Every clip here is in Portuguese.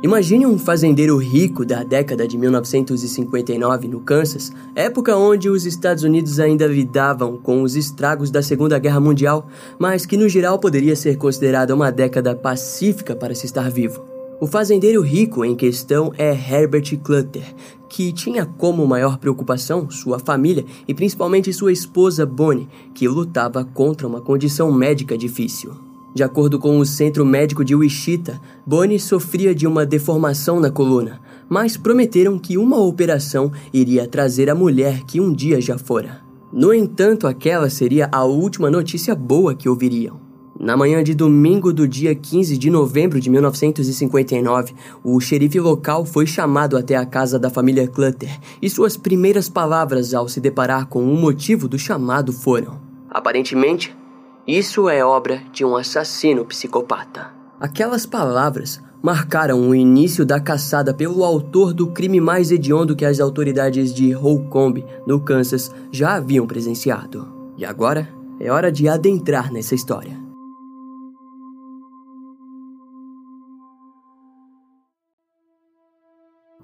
Imagine um fazendeiro rico da década de 1959 no Kansas, época onde os Estados Unidos ainda lidavam com os estragos da Segunda Guerra Mundial, mas que no geral poderia ser considerada uma década pacífica para se estar vivo. O fazendeiro rico em questão é Herbert Clutter, que tinha como maior preocupação sua família e principalmente sua esposa Bonnie, que lutava contra uma condição médica difícil. De acordo com o Centro Médico de Wichita, Bonnie sofria de uma deformação na coluna, mas prometeram que uma operação iria trazer a mulher que um dia já fora. No entanto, aquela seria a última notícia boa que ouviriam. Na manhã de domingo do dia 15 de novembro de 1959, o xerife local foi chamado até a casa da família Clutter e suas primeiras palavras ao se deparar com o motivo do chamado foram: Aparentemente, isso é obra de um assassino psicopata. Aquelas palavras marcaram o início da caçada pelo autor do crime mais hediondo que as autoridades de Holcomb, no Kansas, já haviam presenciado. E agora é hora de adentrar nessa história.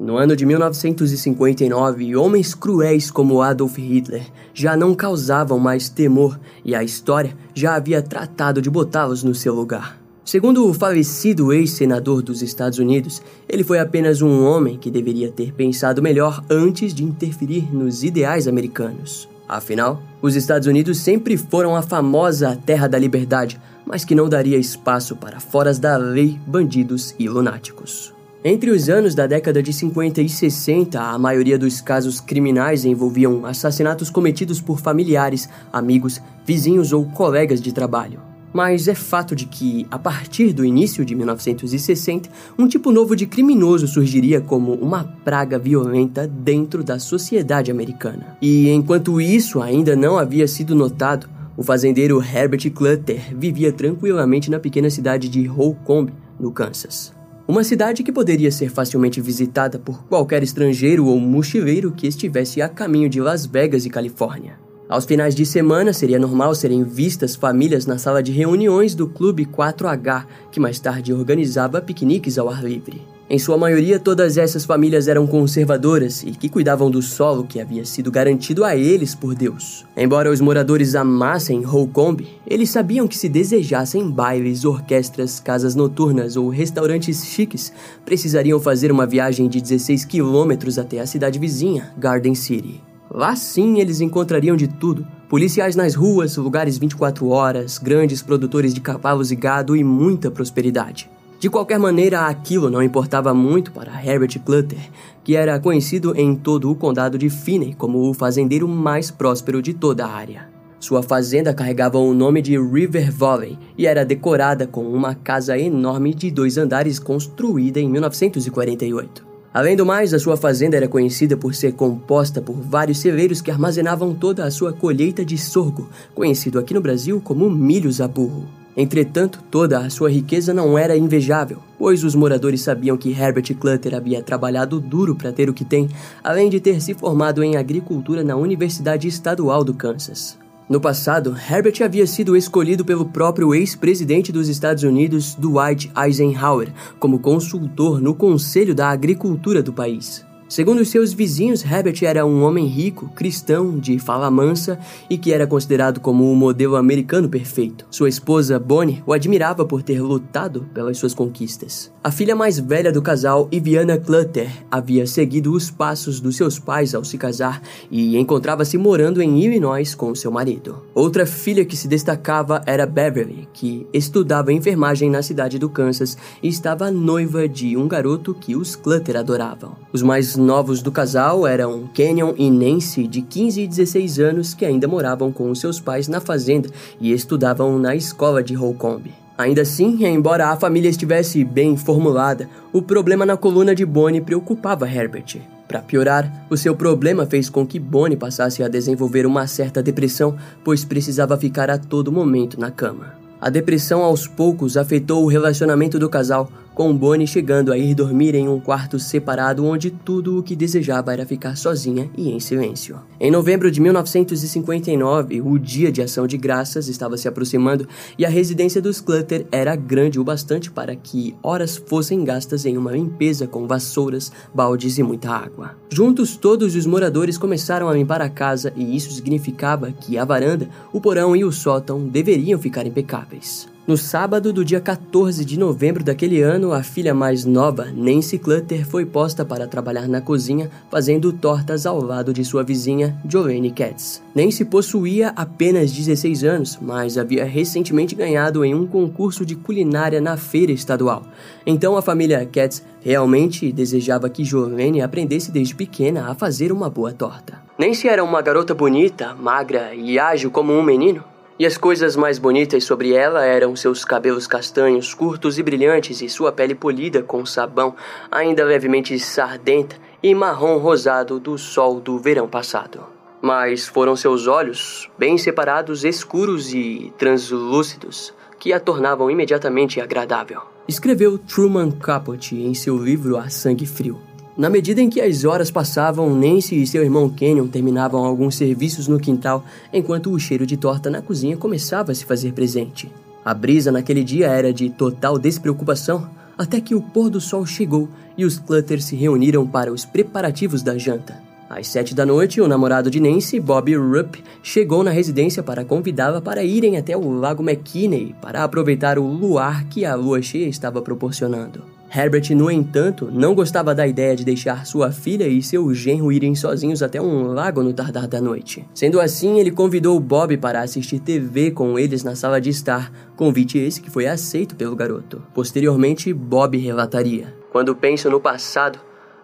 No ano de 1959, homens cruéis como Adolf Hitler já não causavam mais temor e a história já havia tratado de botá-los no seu lugar. Segundo o falecido ex-senador dos Estados Unidos, ele foi apenas um homem que deveria ter pensado melhor antes de interferir nos ideais americanos. Afinal, os Estados Unidos sempre foram a famosa terra da liberdade, mas que não daria espaço para foras da lei, bandidos e lunáticos. Entre os anos da década de 50 e 60, a maioria dos casos criminais envolviam assassinatos cometidos por familiares, amigos, vizinhos ou colegas de trabalho. Mas é fato de que, a partir do início de 1960, um tipo novo de criminoso surgiria como uma praga violenta dentro da sociedade americana. E enquanto isso ainda não havia sido notado, o fazendeiro Herbert Clutter vivia tranquilamente na pequena cidade de Holcomb, no Kansas. Uma cidade que poderia ser facilmente visitada por qualquer estrangeiro ou mochileiro que estivesse a caminho de Las Vegas e Califórnia. Aos finais de semana, seria normal serem vistas famílias na sala de reuniões do Clube 4H, que mais tarde organizava piqueniques ao ar livre. Em sua maioria, todas essas famílias eram conservadoras e que cuidavam do solo que havia sido garantido a eles por Deus. Embora os moradores amassem Holcomb, eles sabiam que se desejassem bailes, orquestras, casas noturnas ou restaurantes chiques, precisariam fazer uma viagem de 16 quilômetros até a cidade vizinha, Garden City. Lá sim eles encontrariam de tudo: policiais nas ruas, lugares 24 horas, grandes produtores de cavalos e gado e muita prosperidade. De qualquer maneira, aquilo não importava muito para Herbert Clutter, que era conhecido em todo o condado de Finney como o fazendeiro mais próspero de toda a área. Sua fazenda carregava o nome de River Valley e era decorada com uma casa enorme de dois andares construída em 1948. Além do mais, a sua fazenda era conhecida por ser composta por vários celeiros que armazenavam toda a sua colheita de sorgo, conhecido aqui no Brasil como milhos a burro. Entretanto, toda a sua riqueza não era invejável, pois os moradores sabiam que Herbert Clutter havia trabalhado duro para ter o que tem, além de ter se formado em agricultura na Universidade Estadual do Kansas. No passado, Herbert havia sido escolhido pelo próprio ex-presidente dos Estados Unidos, Dwight Eisenhower, como consultor no Conselho da Agricultura do país. Segundo seus vizinhos, Herbert era um homem rico, cristão, de fala mansa e que era considerado como o modelo americano perfeito. Sua esposa, Bonnie, o admirava por ter lutado pelas suas conquistas. A filha mais velha do casal, Iviana Clutter, havia seguido os passos dos seus pais ao se casar e encontrava-se morando em Illinois com seu marido. Outra filha que se destacava era Beverly, que estudava enfermagem na cidade do Kansas e estava noiva de um garoto que os Clutter adoravam. Os mais novos do casal eram Kenyon e Nancy, de 15 e 16 anos, que ainda moravam com seus pais na fazenda e estudavam na escola de Holcomb. Ainda assim, embora a família estivesse bem formulada, o problema na coluna de Bonnie preocupava Herbert. Para piorar, o seu problema fez com que Bonnie passasse a desenvolver uma certa depressão, pois precisava ficar a todo momento na cama. A depressão aos poucos afetou o relacionamento do casal, com Bonnie chegando a ir dormir em um quarto separado onde tudo o que desejava era ficar sozinha e em silêncio. Em novembro de 1959, o dia de ação de graças estava se aproximando e a residência dos Clutter era grande o bastante para que horas fossem gastas em uma limpeza com vassouras, baldes e muita água. Juntos, todos os moradores começaram a limpar a casa e isso significava que a varanda, o porão e o sótão deveriam ficar impecáveis. No sábado do dia 14 de novembro daquele ano, a filha mais nova, Nancy Clutter, foi posta para trabalhar na cozinha, fazendo tortas ao lado de sua vizinha, Jolene Katz. Nancy possuía apenas 16 anos, mas havia recentemente ganhado em um concurso de culinária na feira estadual. Então a família Katz realmente desejava que Jolene aprendesse desde pequena a fazer uma boa torta. Nancy era uma garota bonita, magra e ágil como um menino. E as coisas mais bonitas sobre ela eram seus cabelos castanhos, curtos e brilhantes, e sua pele polida com sabão, ainda levemente sardenta e marrom rosado do sol do verão passado. Mas foram seus olhos, bem separados, escuros e translúcidos, que a tornavam imediatamente agradável. Escreveu Truman Capote em seu livro A Sangue Frio. Na medida em que as horas passavam, Nancy e seu irmão Kenyon terminavam alguns serviços no quintal, enquanto o cheiro de torta na cozinha começava a se fazer presente. A brisa naquele dia era de total despreocupação, até que o pôr do sol chegou e os Clutters se reuniram para os preparativos da janta. Às sete da noite, o namorado de Nancy, Bob Rupp, chegou na residência para convidá-la para irem até o Lago McKinney para aproveitar o luar que a lua cheia estava proporcionando. Herbert, no entanto, não gostava da ideia de deixar sua filha e seu genro irem sozinhos até um lago no tardar da noite. Sendo assim, ele convidou Bob para assistir TV com eles na sala de estar, convite esse que foi aceito pelo garoto. Posteriormente, Bob relataria: Quando penso no passado,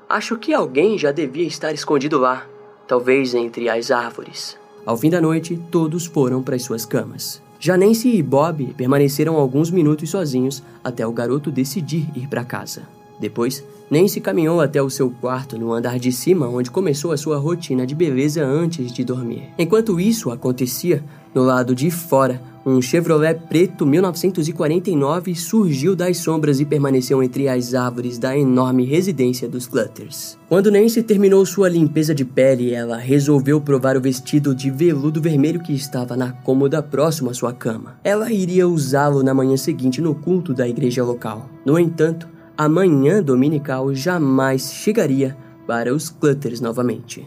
acho que alguém já devia estar escondido lá, talvez entre as árvores. Ao fim da noite, todos foram para as suas camas. Já Nancy e Bob permaneceram alguns minutos sozinhos até o garoto decidir ir para casa. Depois, Nancy caminhou até o seu quarto no andar de cima, onde começou a sua rotina de beleza antes de dormir. Enquanto isso acontecia, no lado de fora, um Chevrolet preto 1949 surgiu das sombras e permaneceu entre as árvores da enorme residência dos Clutters. Quando Nancy terminou sua limpeza de pele, ela resolveu provar o vestido de veludo vermelho que estava na cômoda próxima à sua cama. Ela iria usá-lo na manhã seguinte no culto da igreja local. No entanto, a manhã dominical jamais chegaria para os Clutters novamente.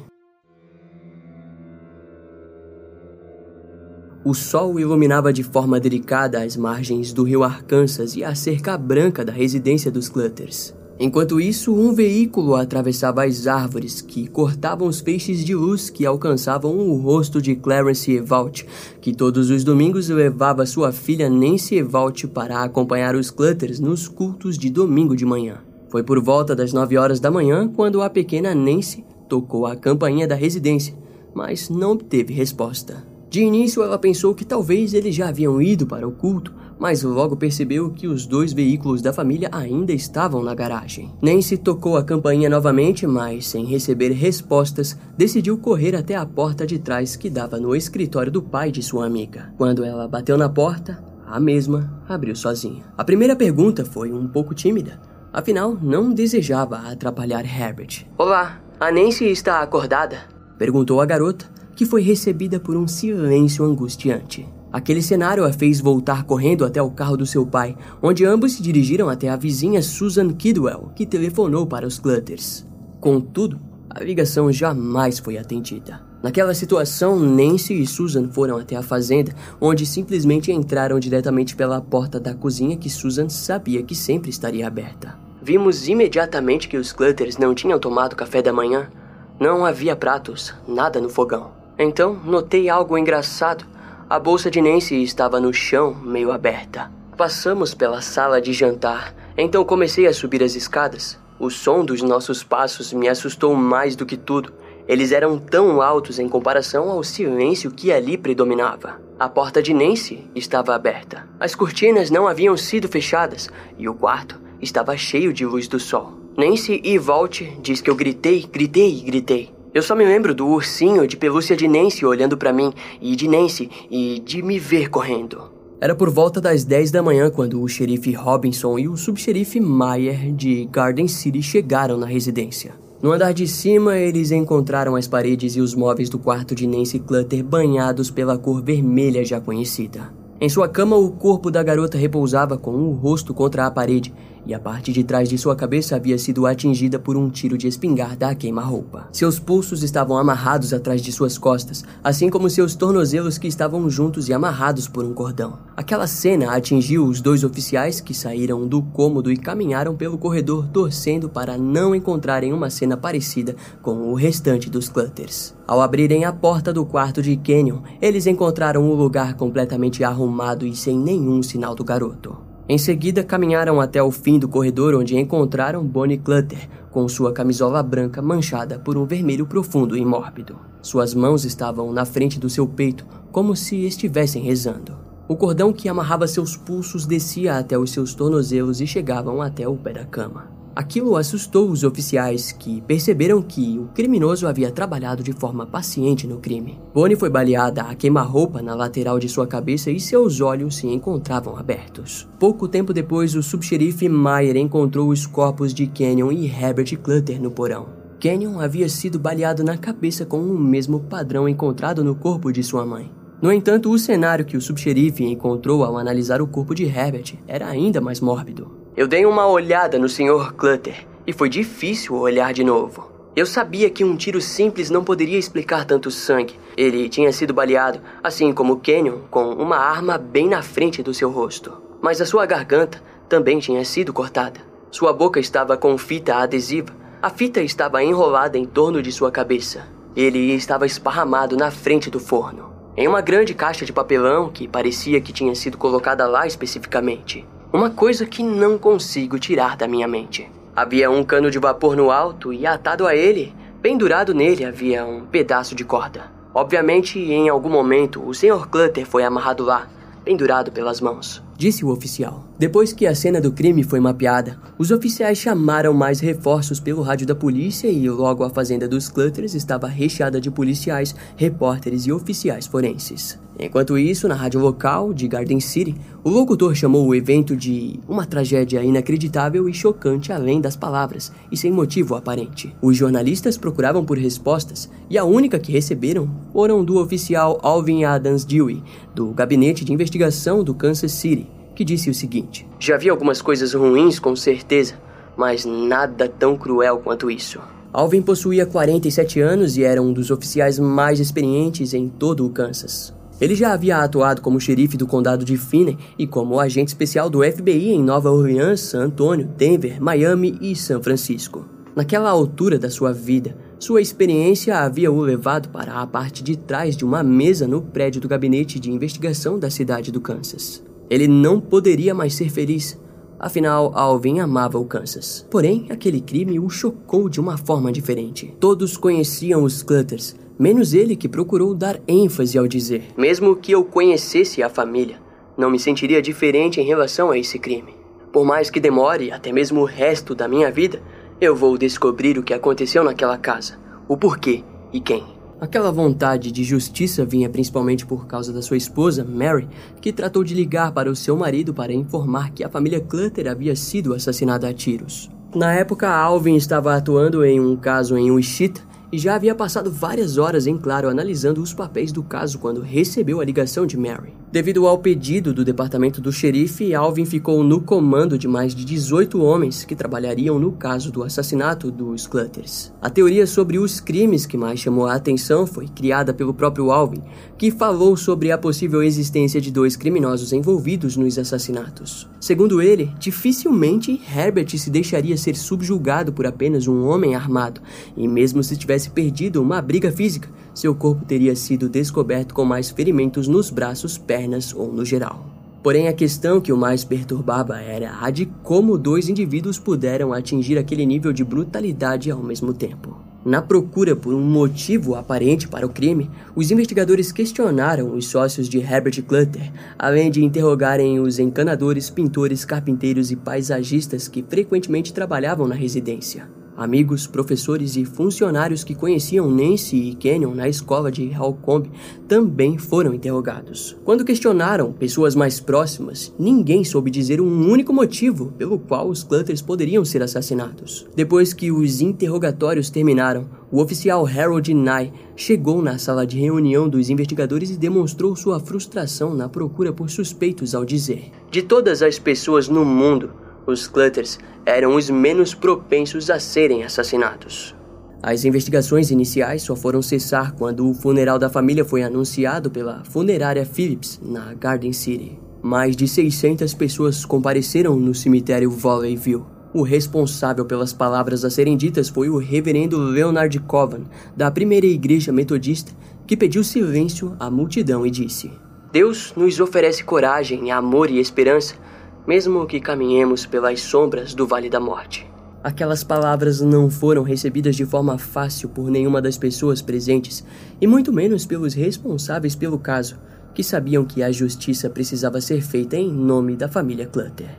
O sol iluminava de forma delicada as margens do rio Arkansas e a cerca branca da residência dos Clutters. Enquanto isso, um veículo atravessava as árvores que cortavam os feixes de luz que alcançavam o rosto de Clarence Evalt, que todos os domingos levava sua filha Nancy Evalt para acompanhar os Clutters nos cultos de domingo de manhã. Foi por volta das nove horas da manhã quando a pequena Nancy tocou a campainha da residência, mas não obteve resposta. De início, ela pensou que talvez eles já haviam ido para o culto, mas logo percebeu que os dois veículos da família ainda estavam na garagem. Nancy tocou a campainha novamente, mas sem receber respostas, decidiu correr até a porta de trás que dava no escritório do pai de sua amiga. Quando ela bateu na porta, a mesma abriu sozinha. A primeira pergunta foi um pouco tímida, afinal, não desejava atrapalhar Herbert. Olá, a Nancy está acordada? perguntou a garota que foi recebida por um silêncio angustiante. Aquele cenário a fez voltar correndo até o carro do seu pai, onde ambos se dirigiram até a vizinha Susan Kidwell, que telefonou para os Clutters. Contudo, a ligação jamais foi atendida. Naquela situação, Nancy e Susan foram até a fazenda, onde simplesmente entraram diretamente pela porta da cozinha que Susan sabia que sempre estaria aberta. Vimos imediatamente que os Clutters não tinham tomado café da manhã. Não havia pratos, nada no fogão. Então notei algo engraçado. A bolsa de Nancy estava no chão, meio aberta. Passamos pela sala de jantar, então comecei a subir as escadas. O som dos nossos passos me assustou mais do que tudo. Eles eram tão altos em comparação ao silêncio que ali predominava. A porta de Nancy estava aberta. As cortinas não haviam sido fechadas e o quarto estava cheio de luz do sol. Nancy e Walt diz que eu gritei, gritei gritei. Eu só me lembro do ursinho de pelúcia de Nancy olhando para mim, e de Nancy, e de me ver correndo. Era por volta das 10 da manhã quando o xerife Robinson e o subxerife Meyer de Garden City chegaram na residência. No andar de cima, eles encontraram as paredes e os móveis do quarto de Nancy Clutter banhados pela cor vermelha já conhecida. Em sua cama, o corpo da garota repousava com o rosto contra a parede e a parte de trás de sua cabeça havia sido atingida por um tiro de espingarda a queima-roupa. Seus pulsos estavam amarrados atrás de suas costas, assim como seus tornozelos que estavam juntos e amarrados por um cordão. Aquela cena atingiu os dois oficiais que saíram do cômodo e caminharam pelo corredor torcendo para não encontrarem uma cena parecida com o restante dos Clutters. Ao abrirem a porta do quarto de Canyon, eles encontraram o lugar completamente arrumado e sem nenhum sinal do garoto. Em seguida, caminharam até o fim do corredor onde encontraram Bonnie Clutter, com sua camisola branca manchada por um vermelho profundo e mórbido. Suas mãos estavam na frente do seu peito, como se estivessem rezando. O cordão que amarrava seus pulsos descia até os seus tornozelos e chegavam até o pé da cama. Aquilo assustou os oficiais, que perceberam que o criminoso havia trabalhado de forma paciente no crime. Bonnie foi baleada a queima-roupa na lateral de sua cabeça e seus olhos se encontravam abertos. Pouco tempo depois, o subxerife Meyer encontrou os corpos de Kenyon e Herbert Clutter no porão. Kenyon havia sido baleado na cabeça com o mesmo padrão encontrado no corpo de sua mãe. No entanto, o cenário que o subxerife encontrou ao analisar o corpo de Herbert era ainda mais mórbido. Eu dei uma olhada no Sr. Clutter e foi difícil olhar de novo. Eu sabia que um tiro simples não poderia explicar tanto sangue. Ele tinha sido baleado, assim como Kenyon, com uma arma bem na frente do seu rosto. Mas a sua garganta também tinha sido cortada. Sua boca estava com fita adesiva. A fita estava enrolada em torno de sua cabeça. Ele estava esparramado na frente do forno, em uma grande caixa de papelão que parecia que tinha sido colocada lá especificamente. Uma coisa que não consigo tirar da minha mente. Havia um cano de vapor no alto e atado a ele, pendurado nele, havia um pedaço de corda. Obviamente, em algum momento, o Sr. Clutter foi amarrado lá, pendurado pelas mãos disse o oficial. Depois que a cena do crime foi mapeada, os oficiais chamaram mais reforços pelo rádio da polícia e logo a fazenda dos Clutters estava recheada de policiais, repórteres e oficiais forenses. Enquanto isso, na rádio local de Garden City, o locutor chamou o evento de uma tragédia inacreditável e chocante além das palavras e sem motivo aparente. Os jornalistas procuravam por respostas e a única que receberam foram do oficial Alvin Adams Dewey, do Gabinete de Investigação do Kansas City, que disse o seguinte: Já vi algumas coisas ruins, com certeza, mas nada tão cruel quanto isso. Alvin possuía 47 anos e era um dos oficiais mais experientes em todo o Kansas. Ele já havia atuado como xerife do condado de Finney e como agente especial do FBI em Nova Orleans, San Antonio, Denver, Miami e São Francisco. Naquela altura da sua vida, sua experiência havia o levado para a parte de trás de uma mesa no prédio do gabinete de investigação da cidade do Kansas. Ele não poderia mais ser feliz. Afinal, Alvin amava o Kansas. Porém, aquele crime o chocou de uma forma diferente. Todos conheciam os Clutters, menos ele que procurou dar ênfase ao dizer: Mesmo que eu conhecesse a família, não me sentiria diferente em relação a esse crime. Por mais que demore até mesmo o resto da minha vida, eu vou descobrir o que aconteceu naquela casa, o porquê e quem. Aquela vontade de justiça vinha principalmente por causa da sua esposa, Mary, que tratou de ligar para o seu marido para informar que a família Clutter havia sido assassinada a tiros. Na época, Alvin estava atuando em um caso em Wichita e já havia passado várias horas em claro analisando os papéis do caso quando recebeu a ligação de Mary. Devido ao pedido do departamento do xerife, Alvin ficou no comando de mais de 18 homens que trabalhariam no caso do assassinato dos Clutters. A teoria sobre os crimes que mais chamou a atenção foi criada pelo próprio Alvin, que falou sobre a possível existência de dois criminosos envolvidos nos assassinatos. Segundo ele, dificilmente Herbert se deixaria ser subjugado por apenas um homem armado, e mesmo se tivesse perdido uma briga física, seu corpo teria sido descoberto com mais ferimentos nos braços, pernas ou no geral. Porém, a questão que o mais perturbava era a de como dois indivíduos puderam atingir aquele nível de brutalidade ao mesmo tempo. Na procura por um motivo aparente para o crime, os investigadores questionaram os sócios de Herbert Clutter, além de interrogarem os encanadores, pintores, carpinteiros e paisagistas que frequentemente trabalhavam na residência. Amigos, professores e funcionários que conheciam Nancy e Kenyon na escola de Halcombe também foram interrogados. Quando questionaram pessoas mais próximas, ninguém soube dizer um único motivo pelo qual os Clutters poderiam ser assassinados. Depois que os interrogatórios terminaram, o oficial Harold Nye chegou na sala de reunião dos investigadores e demonstrou sua frustração na procura por suspeitos ao dizer: De todas as pessoas no mundo, os Clutters eram os menos propensos a serem assassinados. As investigações iniciais só foram cessar quando o funeral da família foi anunciado pela funerária Phillips na Garden City. Mais de 600 pessoas compareceram no cemitério Valleyville. O responsável pelas palavras a serem ditas foi o reverendo Leonard Covan, da primeira igreja metodista, que pediu silêncio à multidão e disse: Deus nos oferece coragem, amor e esperança mesmo que caminhemos pelas sombras do Vale da Morte. Aquelas palavras não foram recebidas de forma fácil por nenhuma das pessoas presentes, e muito menos pelos responsáveis pelo caso, que sabiam que a justiça precisava ser feita em nome da família Clutter.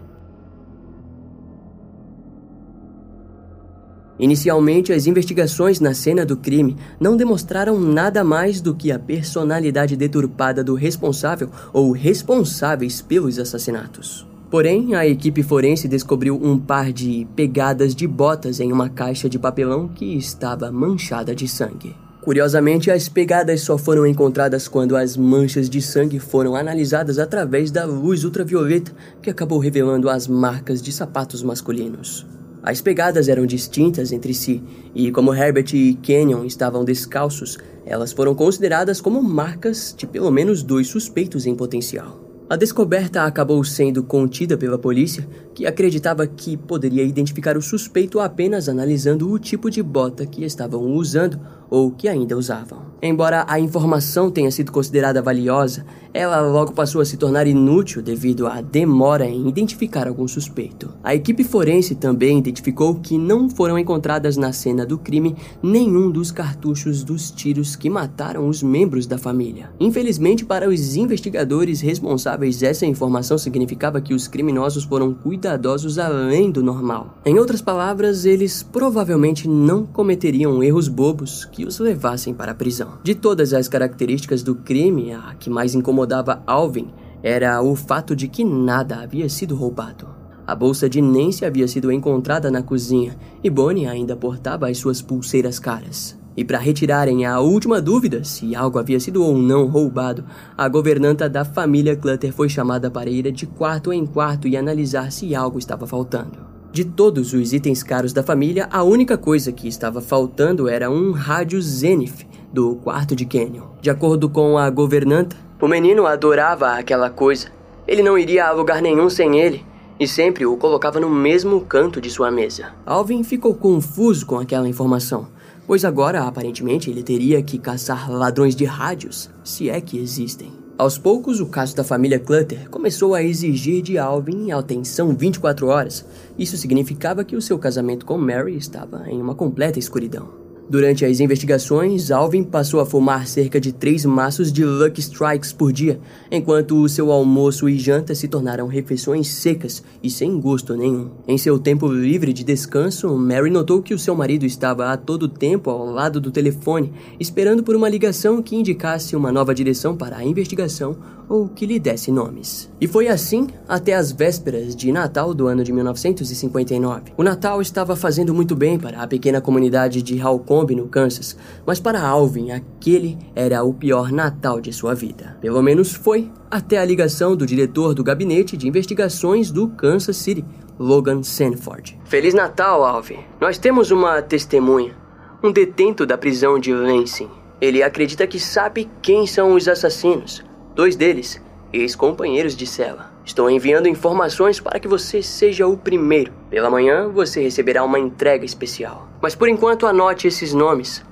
Inicialmente, as investigações na cena do crime não demonstraram nada mais do que a personalidade deturpada do responsável ou responsáveis pelos assassinatos. Porém, a equipe forense descobriu um par de pegadas de botas em uma caixa de papelão que estava manchada de sangue. Curiosamente, as pegadas só foram encontradas quando as manchas de sangue foram analisadas através da luz ultravioleta, que acabou revelando as marcas de sapatos masculinos. As pegadas eram distintas entre si, e como Herbert e Kenyon estavam descalços, elas foram consideradas como marcas de pelo menos dois suspeitos em potencial. A descoberta acabou sendo contida pela polícia, que acreditava que poderia identificar o suspeito apenas analisando o tipo de bota que estavam usando ou que ainda usavam. Embora a informação tenha sido considerada valiosa, ela logo passou a se tornar inútil devido à demora em identificar algum suspeito. A equipe forense também identificou que não foram encontradas na cena do crime nenhum dos cartuchos dos tiros que mataram os membros da família. Infelizmente, para os investigadores responsáveis, essa informação significava que os criminosos foram cuidadosos além do normal. Em outras palavras, eles provavelmente não cometeriam erros bobos que os levassem para a prisão. De todas as características do crime, a que mais incomodava Alvin era o fato de que nada havia sido roubado. A bolsa de Nancy havia sido encontrada na cozinha e Bonnie ainda portava as suas pulseiras caras. E para retirarem a última dúvida se algo havia sido ou não roubado, a governanta da família Clutter foi chamada para ir de quarto em quarto e analisar se algo estava faltando. De todos os itens caros da família, a única coisa que estava faltando era um rádio Zenith do quarto de Canyon. De acordo com a governanta, o menino adorava aquela coisa. Ele não iria a lugar nenhum sem ele e sempre o colocava no mesmo canto de sua mesa. Alvin ficou confuso com aquela informação, pois agora aparentemente ele teria que caçar ladrões de rádios, se é que existem. Aos poucos, o caso da família Clutter começou a exigir de Alvin atenção 24 horas. Isso significava que o seu casamento com Mary estava em uma completa escuridão. Durante as investigações, Alvin passou a fumar cerca de três maços de Lucky Strikes por dia, enquanto o seu almoço e janta se tornaram refeições secas e sem gosto nenhum. Em seu tempo livre de descanso, Mary notou que o seu marido estava a todo tempo ao lado do telefone, esperando por uma ligação que indicasse uma nova direção para a investigação ou que lhe desse nomes. E foi assim até as vésperas de Natal do ano de 1959. O Natal estava fazendo muito bem para a pequena comunidade de Halcombe, no Kansas, mas para Alvin aquele era o pior Natal de sua vida. Pelo menos foi até a ligação do diretor do gabinete de investigações do Kansas City, Logan Sanford. Feliz Natal, Alvin. Nós temos uma testemunha, um detento da prisão de Lansing. Ele acredita que sabe quem são os assassinos. Dois deles, ex-companheiros de cela. Estou enviando informações para que você seja o primeiro. Pela manhã você receberá uma entrega especial. Mas por enquanto anote esses nomes: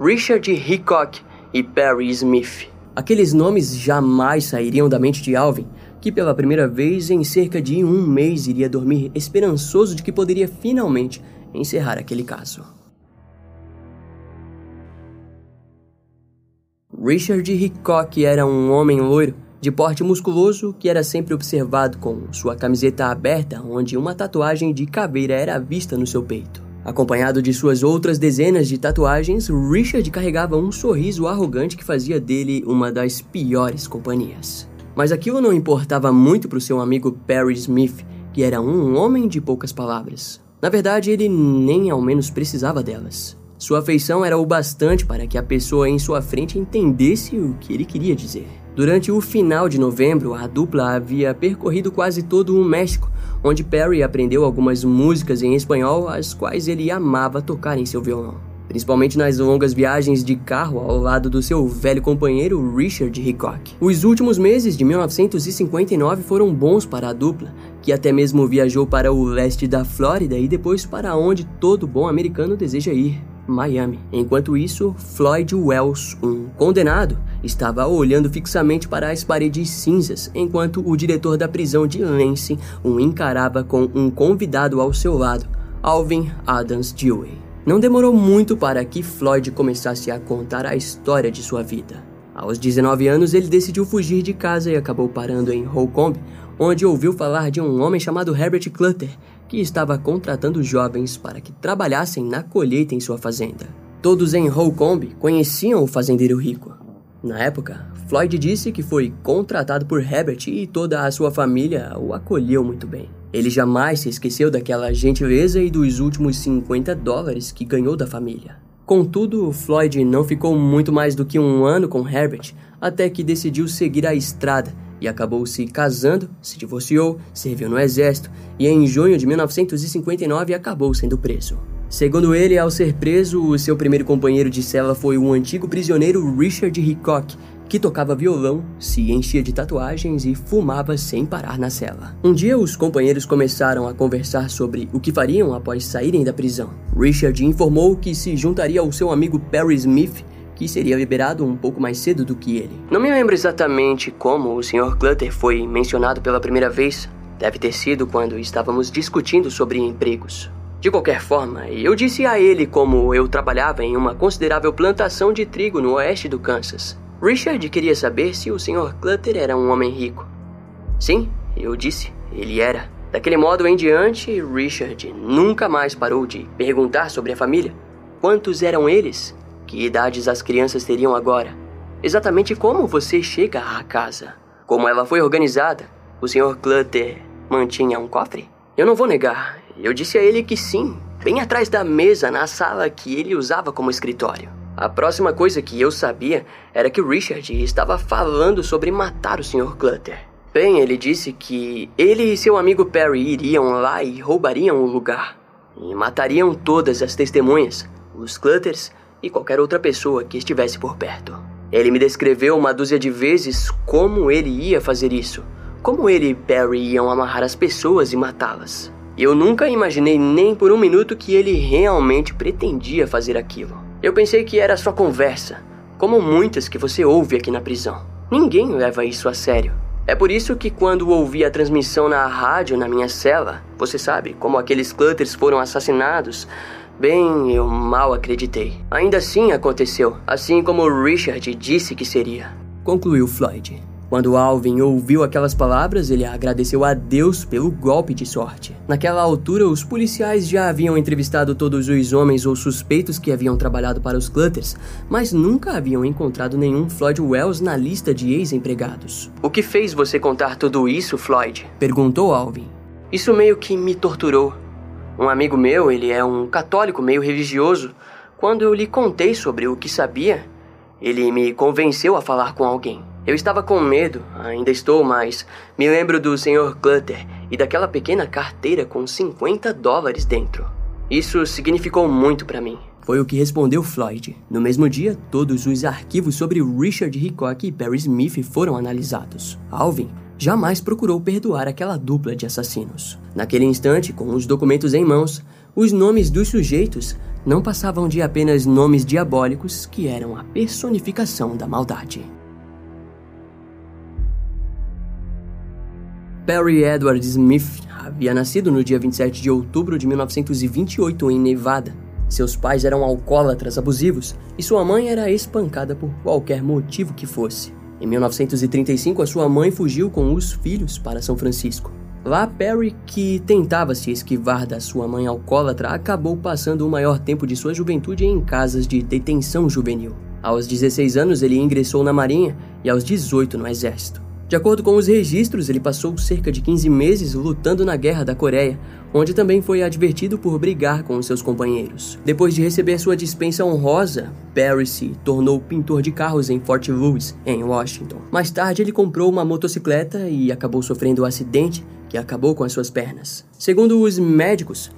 Richard Hickok e Perry Smith. Aqueles nomes jamais sairiam da mente de Alvin, que pela primeira vez em cerca de um mês iria dormir esperançoso de que poderia finalmente encerrar aquele caso. Richard Hickok era um homem loiro, de porte musculoso, que era sempre observado com sua camiseta aberta, onde uma tatuagem de caveira era vista no seu peito. Acompanhado de suas outras dezenas de tatuagens, Richard carregava um sorriso arrogante que fazia dele uma das piores companhias. Mas aquilo não importava muito para o seu amigo Perry Smith, que era um homem de poucas palavras. Na verdade, ele nem ao menos precisava delas. Sua afeição era o bastante para que a pessoa em sua frente entendesse o que ele queria dizer. Durante o final de novembro, a dupla havia percorrido quase todo o México, onde Perry aprendeu algumas músicas em espanhol, as quais ele amava tocar em seu violão. Principalmente nas longas viagens de carro ao lado do seu velho companheiro Richard Hickok. Os últimos meses de 1959 foram bons para a dupla, que até mesmo viajou para o leste da Flórida e depois para onde todo bom americano deseja ir, Miami. Enquanto isso, Floyd Wells, um condenado, estava olhando fixamente para as paredes cinzas, enquanto o diretor da prisão de Lansing o encarava com um convidado ao seu lado, Alvin Adams Dewey. Não demorou muito para que Floyd começasse a contar a história de sua vida. Aos 19 anos, ele decidiu fugir de casa e acabou parando em Holcomb, onde ouviu falar de um homem chamado Herbert Clutter, que estava contratando jovens para que trabalhassem na colheita em sua fazenda. Todos em Holcomb conheciam o fazendeiro rico. Na época, Floyd disse que foi contratado por Herbert e toda a sua família o acolheu muito bem. Ele jamais se esqueceu daquela gentileza e dos últimos 50 dólares que ganhou da família. Contudo, Floyd não ficou muito mais do que um ano com Herbert até que decidiu seguir a estrada e acabou se casando, se divorciou, serviu no exército e em junho de 1959 acabou sendo preso. Segundo ele, ao ser preso, o seu primeiro companheiro de cela foi o antigo prisioneiro Richard Hickok, que tocava violão, se enchia de tatuagens e fumava sem parar na cela. Um dia, os companheiros começaram a conversar sobre o que fariam após saírem da prisão. Richard informou que se juntaria ao seu amigo Perry Smith que seria liberado um pouco mais cedo do que ele. Não me lembro exatamente como o Sr. Clutter foi mencionado pela primeira vez. Deve ter sido quando estávamos discutindo sobre empregos. De qualquer forma, eu disse a ele como eu trabalhava em uma considerável plantação de trigo no oeste do Kansas. Richard queria saber se o Sr. Clutter era um homem rico. Sim, eu disse, ele era. Daquele modo em diante, Richard nunca mais parou de perguntar sobre a família. Quantos eram eles? Que idades as crianças teriam agora? Exatamente como você chega à casa? Como ela foi organizada? O Sr. Clutter mantinha um cofre? Eu não vou negar. Eu disse a ele que sim, bem atrás da mesa na sala que ele usava como escritório. A próxima coisa que eu sabia era que Richard estava falando sobre matar o Sr. Clutter. Bem, ele disse que ele e seu amigo Perry iriam lá e roubariam o lugar. E matariam todas as testemunhas, os Clutters e qualquer outra pessoa que estivesse por perto. Ele me descreveu uma dúzia de vezes como ele ia fazer isso, como ele e Perry iam amarrar as pessoas e matá-las. Eu nunca imaginei nem por um minuto que ele realmente pretendia fazer aquilo. Eu pensei que era só conversa, como muitas que você ouve aqui na prisão. Ninguém leva isso a sério. É por isso que quando ouvi a transmissão na rádio na minha cela, você sabe, como aqueles clutters foram assassinados, Bem, eu mal acreditei. Ainda assim aconteceu, assim como Richard disse que seria. Concluiu Floyd. Quando Alvin ouviu aquelas palavras, ele agradeceu a Deus pelo golpe de sorte. Naquela altura, os policiais já haviam entrevistado todos os homens ou suspeitos que haviam trabalhado para os Clutters, mas nunca haviam encontrado nenhum Floyd Wells na lista de ex-empregados. O que fez você contar tudo isso, Floyd? perguntou Alvin. Isso meio que me torturou. Um amigo meu, ele é um católico meio religioso. Quando eu lhe contei sobre o que sabia, ele me convenceu a falar com alguém. Eu estava com medo, ainda estou, mas me lembro do Sr. Clutter e daquela pequena carteira com 50 dólares dentro. Isso significou muito para mim. Foi o que respondeu Floyd. No mesmo dia, todos os arquivos sobre Richard Hickok e Perry Smith foram analisados. Alvin jamais procurou perdoar aquela dupla de assassinos. Naquele instante, com os documentos em mãos, os nomes dos sujeitos não passavam de apenas nomes diabólicos que eram a personificação da maldade. Perry Edward Smith havia nascido no dia 27 de outubro de 1928 em Nevada. Seus pais eram alcoólatras abusivos e sua mãe era espancada por qualquer motivo que fosse. Em 1935, a sua mãe fugiu com os filhos para São Francisco. Lá, Perry, que tentava se esquivar da sua mãe alcoólatra, acabou passando o maior tempo de sua juventude em casas de detenção juvenil. Aos 16 anos, ele ingressou na Marinha e aos 18 no Exército. De acordo com os registros, ele passou cerca de 15 meses lutando na Guerra da Coreia, onde também foi advertido por brigar com seus companheiros. Depois de receber sua dispensa honrosa, Perry se tornou pintor de carros em Fort Lewis, em Washington. Mais tarde, ele comprou uma motocicleta e acabou sofrendo um acidente que acabou com as suas pernas. Segundo os médicos,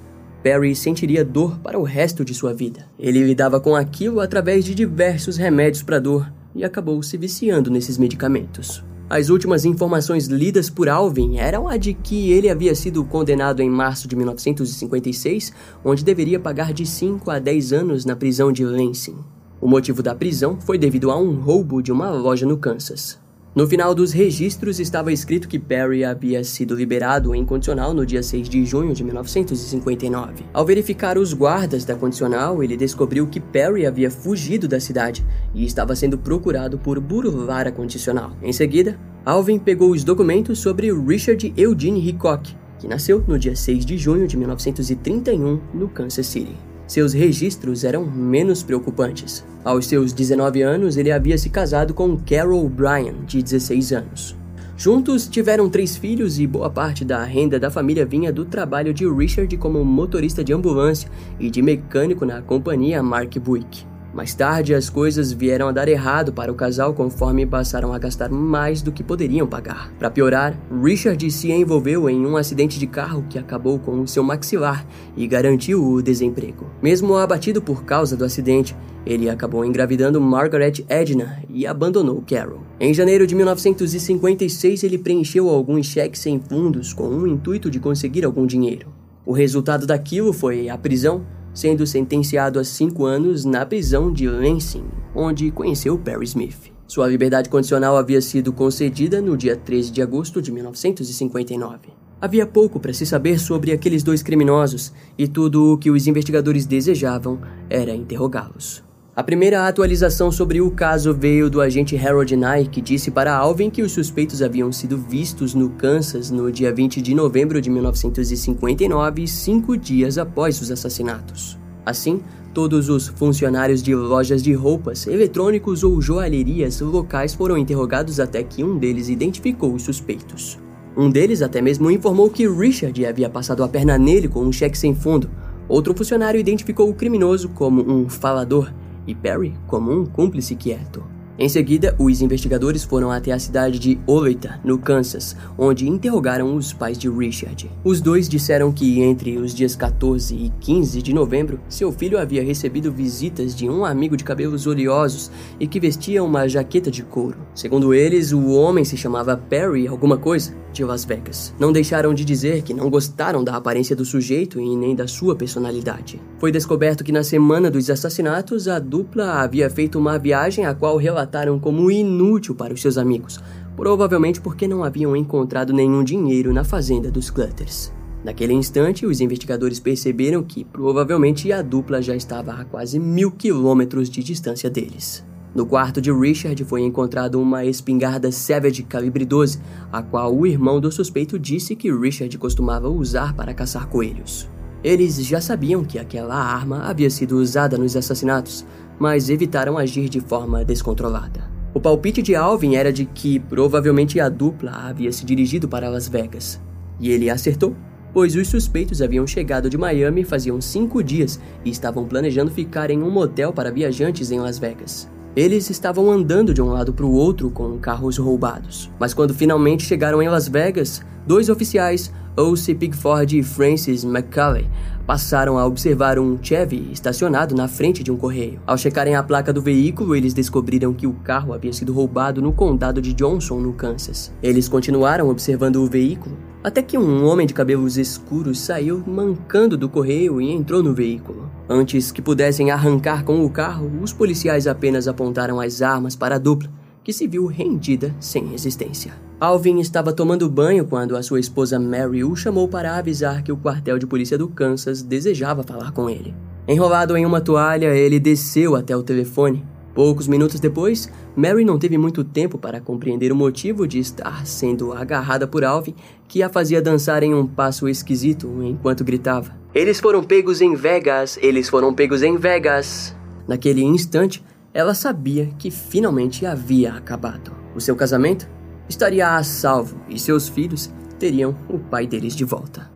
Perry sentiria dor para o resto de sua vida. Ele lidava com aquilo através de diversos remédios para dor e acabou se viciando nesses medicamentos. As últimas informações lidas por Alvin eram a de que ele havia sido condenado em março de 1956, onde deveria pagar de 5 a 10 anos na prisão de Lansing. O motivo da prisão foi devido a um roubo de uma loja no Kansas. No final dos registros estava escrito que Perry havia sido liberado em condicional no dia 6 de junho de 1959. Ao verificar os guardas da condicional, ele descobriu que Perry havia fugido da cidade e estava sendo procurado por burlar a condicional. Em seguida, Alvin pegou os documentos sobre Richard Eugene Hickok, que nasceu no dia 6 de junho de 1931 no Kansas City seus registros eram menos preocupantes. Aos seus 19 anos, ele havia se casado com Carol Bryan, de 16 anos. Juntos tiveram três filhos e boa parte da renda da família vinha do trabalho de Richard como motorista de ambulância e de mecânico na companhia Mark Buick. Mais tarde, as coisas vieram a dar errado para o casal conforme passaram a gastar mais do que poderiam pagar. Para piorar, Richard se envolveu em um acidente de carro que acabou com seu maxilar e garantiu o desemprego. Mesmo abatido por causa do acidente, ele acabou engravidando Margaret Edna e abandonou Carol. Em janeiro de 1956, ele preencheu alguns cheques sem fundos com o intuito de conseguir algum dinheiro. O resultado daquilo foi a prisão sendo sentenciado a cinco anos na prisão de Lansing, onde conheceu Perry Smith. Sua liberdade condicional havia sido concedida no dia 13 de agosto de 1959. Havia pouco para se saber sobre aqueles dois criminosos e tudo o que os investigadores desejavam era interrogá-los. A primeira atualização sobre o caso veio do agente Harold Nye, que disse para Alvin que os suspeitos haviam sido vistos no Kansas no dia 20 de novembro de 1959, cinco dias após os assassinatos. Assim, todos os funcionários de lojas de roupas, eletrônicos ou joalherias locais foram interrogados até que um deles identificou os suspeitos. Um deles até mesmo informou que Richard havia passado a perna nele com um cheque sem fundo. Outro funcionário identificou o criminoso como um falador e Perry como um cúmplice quieto. Em seguida, os investigadores foram até a cidade de Oleita, no Kansas, onde interrogaram os pais de Richard. Os dois disseram que entre os dias 14 e 15 de novembro, seu filho havia recebido visitas de um amigo de cabelos oleosos e que vestia uma jaqueta de couro. Segundo eles, o homem se chamava Perry alguma coisa de Las Vegas. Não deixaram de dizer que não gostaram da aparência do sujeito e nem da sua personalidade. Foi descoberto que na semana dos assassinatos, a dupla havia feito uma viagem a qual relataram como inútil para os seus amigos, provavelmente porque não haviam encontrado nenhum dinheiro na fazenda dos Clutters. Naquele instante, os investigadores perceberam que provavelmente a dupla já estava a quase mil quilômetros de distância deles. No quarto de Richard foi encontrado uma espingarda Savage calibre 12, a qual o irmão do suspeito disse que Richard costumava usar para caçar coelhos. Eles já sabiam que aquela arma havia sido usada nos assassinatos, mas evitaram agir de forma descontrolada. O palpite de Alvin era de que provavelmente a dupla havia se dirigido para Las Vegas. E ele acertou, pois os suspeitos haviam chegado de Miami faziam cinco dias e estavam planejando ficar em um motel para viajantes em Las Vegas. Eles estavam andando de um lado para o outro com carros roubados. Mas quando finalmente chegaram em Las Vegas, dois oficiais, O.C. Pigford e Francis McCulley, passaram a observar um Chevy estacionado na frente de um correio. Ao checarem a placa do veículo, eles descobriram que o carro havia sido roubado no condado de Johnson, no Kansas. Eles continuaram observando o veículo até que um homem de cabelos escuros saiu mancando do correio e entrou no veículo. Antes que pudessem arrancar com o carro, os policiais apenas apontaram as armas para a dupla, que se viu rendida sem resistência. Alvin estava tomando banho quando a sua esposa Mary o chamou para avisar que o quartel de polícia do Kansas desejava falar com ele. Enrolado em uma toalha, ele desceu até o telefone Poucos minutos depois, Mary não teve muito tempo para compreender o motivo de estar sendo agarrada por Alvin, que a fazia dançar em um passo esquisito enquanto gritava: Eles foram pegos em Vegas! Eles foram pegos em Vegas! Naquele instante, ela sabia que finalmente havia acabado. O seu casamento estaria a salvo e seus filhos teriam o pai deles de volta.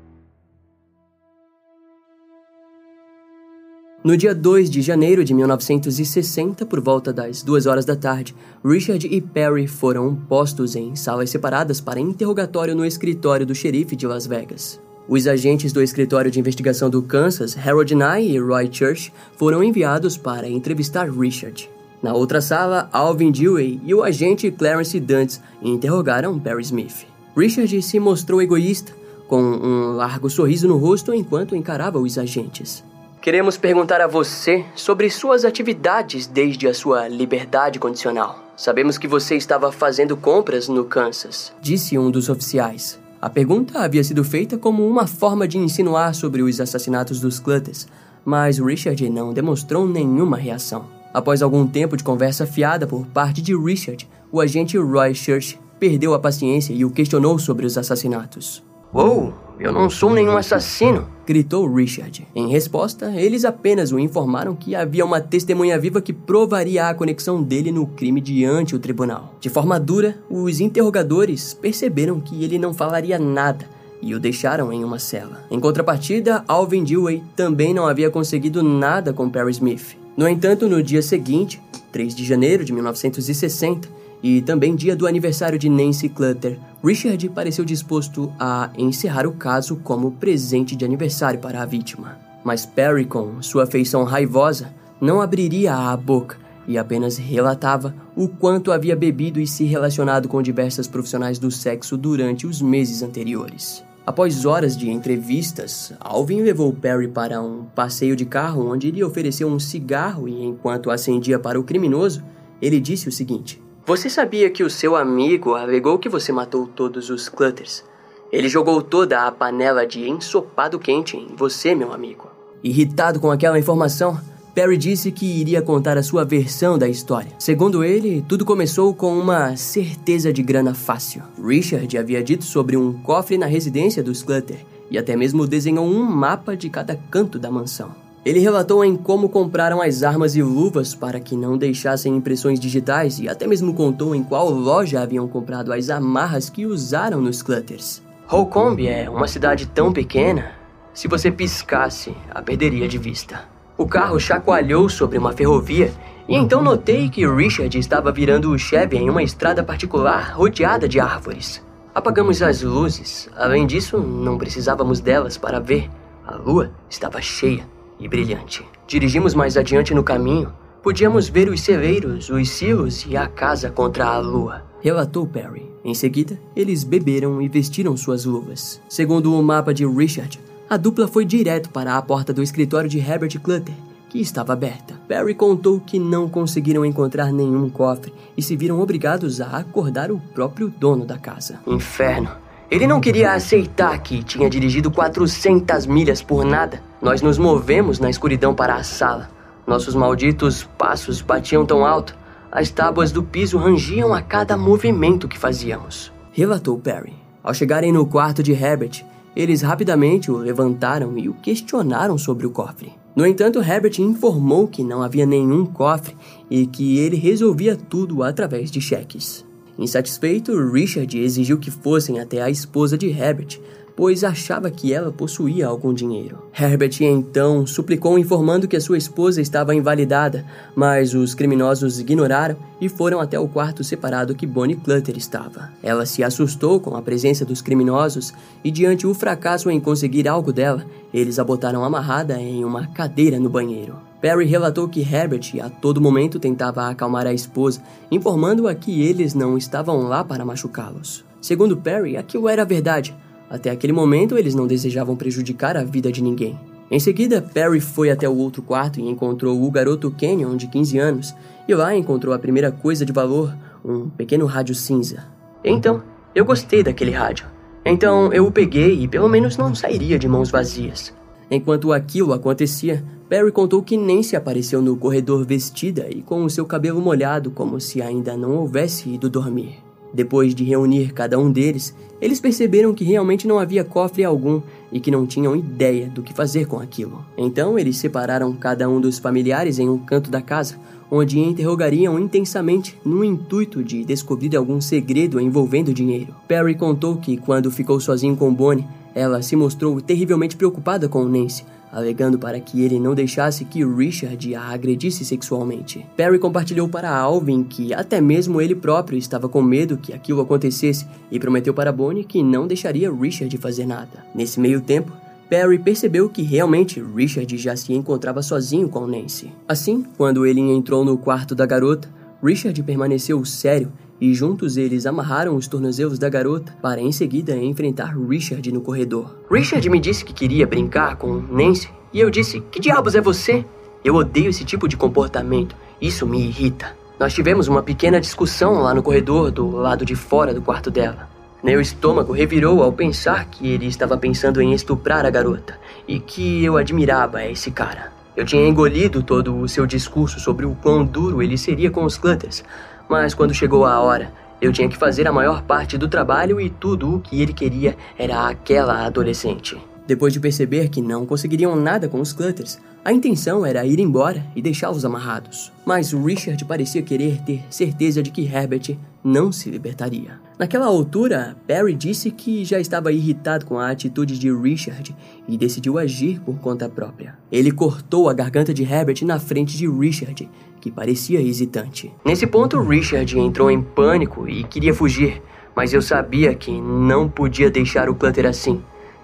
No dia 2 de janeiro de 1960, por volta das duas horas da tarde, Richard e Perry foram postos em salas separadas para interrogatório no escritório do xerife de Las Vegas. Os agentes do escritório de investigação do Kansas, Harold Nye e Roy Church, foram enviados para entrevistar Richard. Na outra sala, Alvin Dewey e o agente Clarence Dantz interrogaram Perry Smith. Richard se mostrou egoísta, com um largo sorriso no rosto enquanto encarava os agentes. Queremos perguntar a você sobre suas atividades desde a sua liberdade condicional. Sabemos que você estava fazendo compras no Kansas, disse um dos oficiais. A pergunta havia sido feita como uma forma de insinuar sobre os assassinatos dos Clutters, mas Richard não demonstrou nenhuma reação. Após algum tempo de conversa fiada por parte de Richard, o agente Roy Church perdeu a paciência e o questionou sobre os assassinatos. Uou, eu não sou nenhum assassino! gritou Richard. Em resposta, eles apenas o informaram que havia uma testemunha viva que provaria a conexão dele no crime diante o tribunal. De forma dura, os interrogadores perceberam que ele não falaria nada e o deixaram em uma cela. Em contrapartida, Alvin Dewey também não havia conseguido nada com Perry Smith. No entanto, no dia seguinte, 3 de janeiro de 1960, e também dia do aniversário de Nancy Clutter, Richard pareceu disposto a encerrar o caso como presente de aniversário para a vítima. Mas Perry, com sua feição raivosa, não abriria a boca e apenas relatava o quanto havia bebido e se relacionado com diversas profissionais do sexo durante os meses anteriores. Após horas de entrevistas, Alvin levou Perry para um passeio de carro onde lhe ofereceu um cigarro e, enquanto acendia para o criminoso, ele disse o seguinte: você sabia que o seu amigo alegou que você matou todos os Clutters? Ele jogou toda a panela de ensopado quente em você, meu amigo. Irritado com aquela informação, Perry disse que iria contar a sua versão da história. Segundo ele, tudo começou com uma certeza de grana fácil. Richard havia dito sobre um cofre na residência dos Clutter e até mesmo desenhou um mapa de cada canto da mansão. Ele relatou em como compraram as armas e luvas para que não deixassem impressões digitais e até mesmo contou em qual loja haviam comprado as amarras que usaram nos clutters. Holcomb é uma cidade tão pequena, se você piscasse, a perderia de vista. O carro chacoalhou sobre uma ferrovia e então notei que Richard estava virando o Chevy em uma estrada particular rodeada de árvores. Apagamos as luzes, além disso, não precisávamos delas para ver. A lua estava cheia e brilhante. Dirigimos mais adiante no caminho. Podíamos ver os celeiros, os silos e a casa contra a lua. Relatou Perry. Em seguida, eles beberam e vestiram suas luvas. Segundo o mapa de Richard, a dupla foi direto para a porta do escritório de Herbert Clutter, que estava aberta. Perry contou que não conseguiram encontrar nenhum cofre e se viram obrigados a acordar o próprio dono da casa. Inferno! Ele não queria aceitar que tinha dirigido 400 milhas por nada. Nós nos movemos na escuridão para a sala. Nossos malditos passos batiam tão alto, as tábuas do piso rangiam a cada movimento que fazíamos. Relatou Perry. Ao chegarem no quarto de Herbert, eles rapidamente o levantaram e o questionaram sobre o cofre. No entanto, Herbert informou que não havia nenhum cofre e que ele resolvia tudo através de cheques. Insatisfeito, Richard exigiu que fossem até a esposa de Herbert, pois achava que ela possuía algum dinheiro. Herbert então suplicou informando que a sua esposa estava invalidada, mas os criminosos ignoraram e foram até o quarto separado que Bonnie Clutter estava. Ela se assustou com a presença dos criminosos e diante o fracasso em conseguir algo dela, eles a botaram amarrada em uma cadeira no banheiro. Perry relatou que Herbert a todo momento tentava acalmar a esposa, informando-a que eles não estavam lá para machucá-los. Segundo Perry, aquilo era verdade. Até aquele momento, eles não desejavam prejudicar a vida de ninguém. Em seguida, Perry foi até o outro quarto e encontrou o garoto Kenyon, de 15 anos, e lá encontrou a primeira coisa de valor, um pequeno rádio cinza. Então, eu gostei daquele rádio. Então eu o peguei e pelo menos não sairia de mãos vazias. Enquanto aquilo acontecia, Perry contou que Nancy apareceu no corredor vestida e com o seu cabelo molhado, como se ainda não houvesse ido dormir. Depois de reunir cada um deles, eles perceberam que realmente não havia cofre algum e que não tinham ideia do que fazer com aquilo. Então eles separaram cada um dos familiares em um canto da casa, onde interrogariam intensamente no intuito de descobrir algum segredo envolvendo dinheiro. Perry contou que quando ficou sozinho com Bonnie, ela se mostrou terrivelmente preocupada com Nancy, alegando para que ele não deixasse que Richard a agredisse sexualmente. Perry compartilhou para Alvin que até mesmo ele próprio estava com medo que aquilo acontecesse e prometeu para Bonnie que não deixaria Richard fazer nada. Nesse meio tempo, Perry percebeu que realmente Richard já se encontrava sozinho com Nancy. Assim, quando ele entrou no quarto da garota, Richard permaneceu sério e juntos eles amarraram os tornozelos da garota para em seguida enfrentar Richard no corredor. Richard me disse que queria brincar com Nancy e eu disse: Que diabos é você? Eu odeio esse tipo de comportamento, isso me irrita. Nós tivemos uma pequena discussão lá no corredor do lado de fora do quarto dela. Meu estômago revirou ao pensar que ele estava pensando em estuprar a garota e que eu admirava esse cara. Eu tinha engolido todo o seu discurso sobre o quão duro ele seria com os Clutters, mas quando chegou a hora, eu tinha que fazer a maior parte do trabalho e tudo o que ele queria era aquela adolescente. Depois de perceber que não conseguiriam nada com os Clutters, a intenção era ir embora e deixá-los amarrados. Mas Richard parecia querer ter certeza de que Herbert não se libertaria. Naquela altura, Perry disse que já estava irritado com a atitude de Richard e decidiu agir por conta própria. Ele cortou a garganta de Herbert na frente de Richard, que parecia hesitante. Nesse ponto, Richard entrou em pânico e queria fugir, mas eu sabia que não podia deixar o Clutter assim.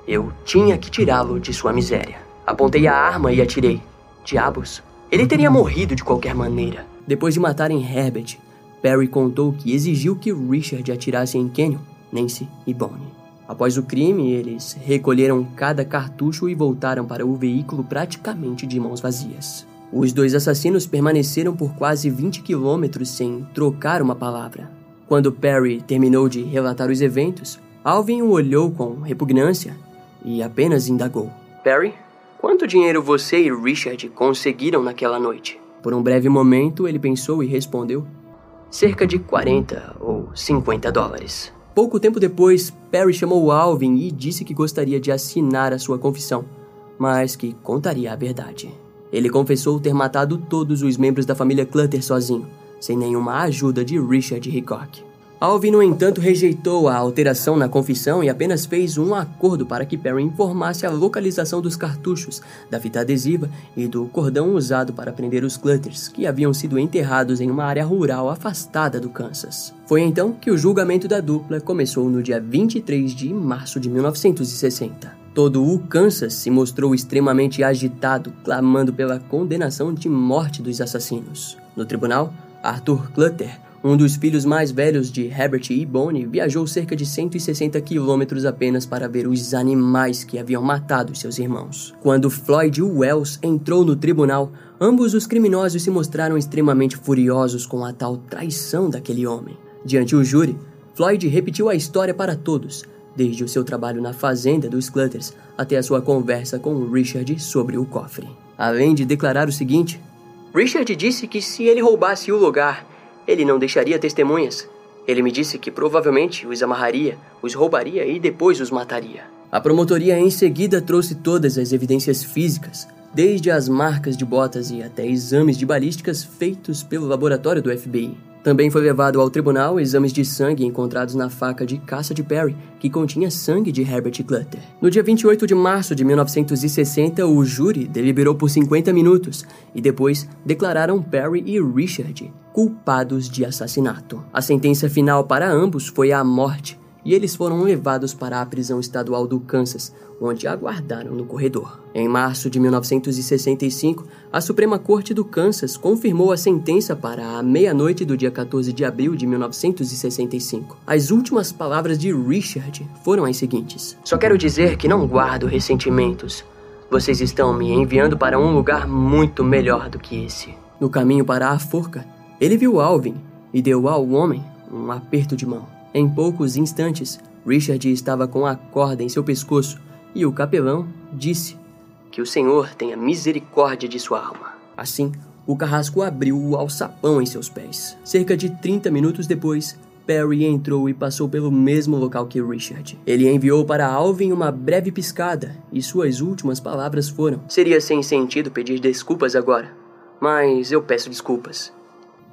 Eu tinha que tirá-lo de sua miséria. Apontei a arma e atirei. Diabos. Ele teria morrido de qualquer maneira. Depois de matarem Herbert, Perry contou que exigiu que Richard atirasse em Kenyon, Nancy e Bonnie. Após o crime, eles recolheram cada cartucho e voltaram para o veículo praticamente de mãos vazias. Os dois assassinos permaneceram por quase 20 quilômetros sem trocar uma palavra. Quando Perry terminou de relatar os eventos, Alvin o olhou com repugnância e apenas indagou: Perry, quanto dinheiro você e Richard conseguiram naquela noite? Por um breve momento, ele pensou e respondeu: cerca de 40 ou 50 dólares. Pouco tempo depois, Perry chamou Alvin e disse que gostaria de assinar a sua confissão, mas que contaria a verdade. Ele confessou ter matado todos os membros da família Clutter sozinho, sem nenhuma ajuda de Richard Hickok. Alvin, no entanto, rejeitou a alteração na confissão e apenas fez um acordo para que Perry informasse a localização dos cartuchos, da fita adesiva e do cordão usado para prender os Clutters, que haviam sido enterrados em uma área rural afastada do Kansas. Foi então que o julgamento da dupla começou no dia 23 de março de 1960. Todo o Kansas se mostrou extremamente agitado, clamando pela condenação de morte dos assassinos. No tribunal, Arthur Clutter um dos filhos mais velhos de Herbert e Bonnie viajou cerca de 160 quilômetros apenas para ver os animais que haviam matado seus irmãos. Quando Floyd Wells entrou no tribunal, ambos os criminosos se mostraram extremamente furiosos com a tal traição daquele homem. Diante o júri, Floyd repetiu a história para todos, desde o seu trabalho na fazenda dos Clutters até a sua conversa com Richard sobre o cofre. Além de declarar o seguinte: Richard disse que se ele roubasse o lugar, ele não deixaria testemunhas. Ele me disse que provavelmente os amarraria, os roubaria e depois os mataria. A promotoria em seguida trouxe todas as evidências físicas, desde as marcas de botas e até exames de balísticas feitos pelo laboratório do FBI. Também foi levado ao tribunal exames de sangue encontrados na faca de caça de Perry, que continha sangue de Herbert Clutter. No dia 28 de março de 1960, o júri deliberou por 50 minutos e depois declararam Perry e Richard culpados de assassinato. A sentença final para ambos foi a morte, e eles foram levados para a prisão estadual do Kansas, onde aguardaram no corredor. Em março de 1965, a Suprema Corte do Kansas confirmou a sentença para a meia-noite do dia 14 de abril de 1965. As últimas palavras de Richard foram as seguintes: Só quero dizer que não guardo ressentimentos. Vocês estão me enviando para um lugar muito melhor do que esse. No caminho para a forca, ele viu Alvin e deu ao homem um aperto de mão. Em poucos instantes, Richard estava com a corda em seu pescoço e o capelão disse: Que o Senhor tenha misericórdia de sua alma. Assim, o carrasco abriu o alçapão em seus pés. Cerca de 30 minutos depois, Perry entrou e passou pelo mesmo local que Richard. Ele enviou para Alvin uma breve piscada e suas últimas palavras foram: Seria sem sentido pedir desculpas agora, mas eu peço desculpas.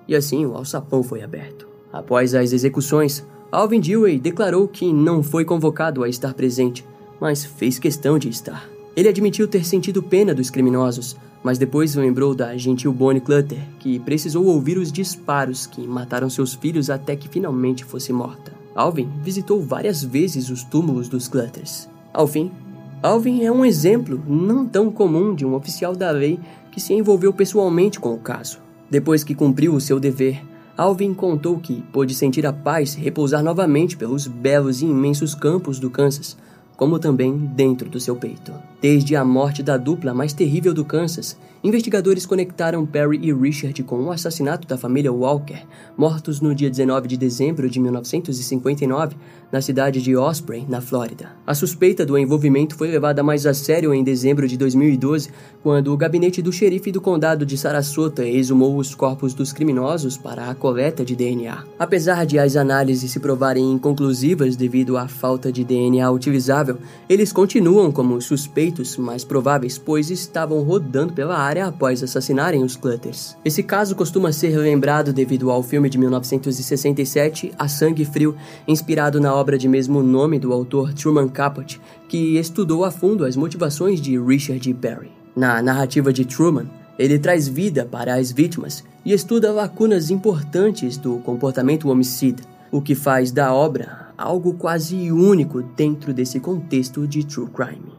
E assim o alçapão foi aberto. Após as execuções, Alvin Dewey declarou que não foi convocado a estar presente, mas fez questão de estar. Ele admitiu ter sentido pena dos criminosos, mas depois lembrou da gentil Bonnie Clutter, que precisou ouvir os disparos que mataram seus filhos até que finalmente fosse morta. Alvin visitou várias vezes os túmulos dos Clutters. Ao fim, Alvin é um exemplo não tão comum de um oficial da lei que se envolveu pessoalmente com o caso. Depois que cumpriu o seu dever, Alvin contou que pôde sentir a paz repousar novamente pelos belos e imensos campos do Kansas, como também dentro do seu peito. Desde a morte da dupla mais terrível do Kansas, investigadores conectaram Perry e Richard com o assassinato da família Walker, mortos no dia 19 de dezembro de 1959, na cidade de Osprey, na Flórida. A suspeita do envolvimento foi levada mais a sério em dezembro de 2012, quando o gabinete do xerife do condado de Sarasota exumou os corpos dos criminosos para a coleta de DNA. Apesar de as análises se provarem inconclusivas devido à falta de DNA utilizável, eles continuam como suspeitos mais prováveis, pois estavam rodando pela área após assassinarem os Clutters. Esse caso costuma ser lembrado devido ao filme de 1967, A Sangue Frio, inspirado na obra de mesmo nome do autor Truman Capote, que estudou a fundo as motivações de Richard Berry. Na narrativa de Truman, ele traz vida para as vítimas e estuda lacunas importantes do comportamento homicida, o que faz da obra algo quase único dentro desse contexto de true crime.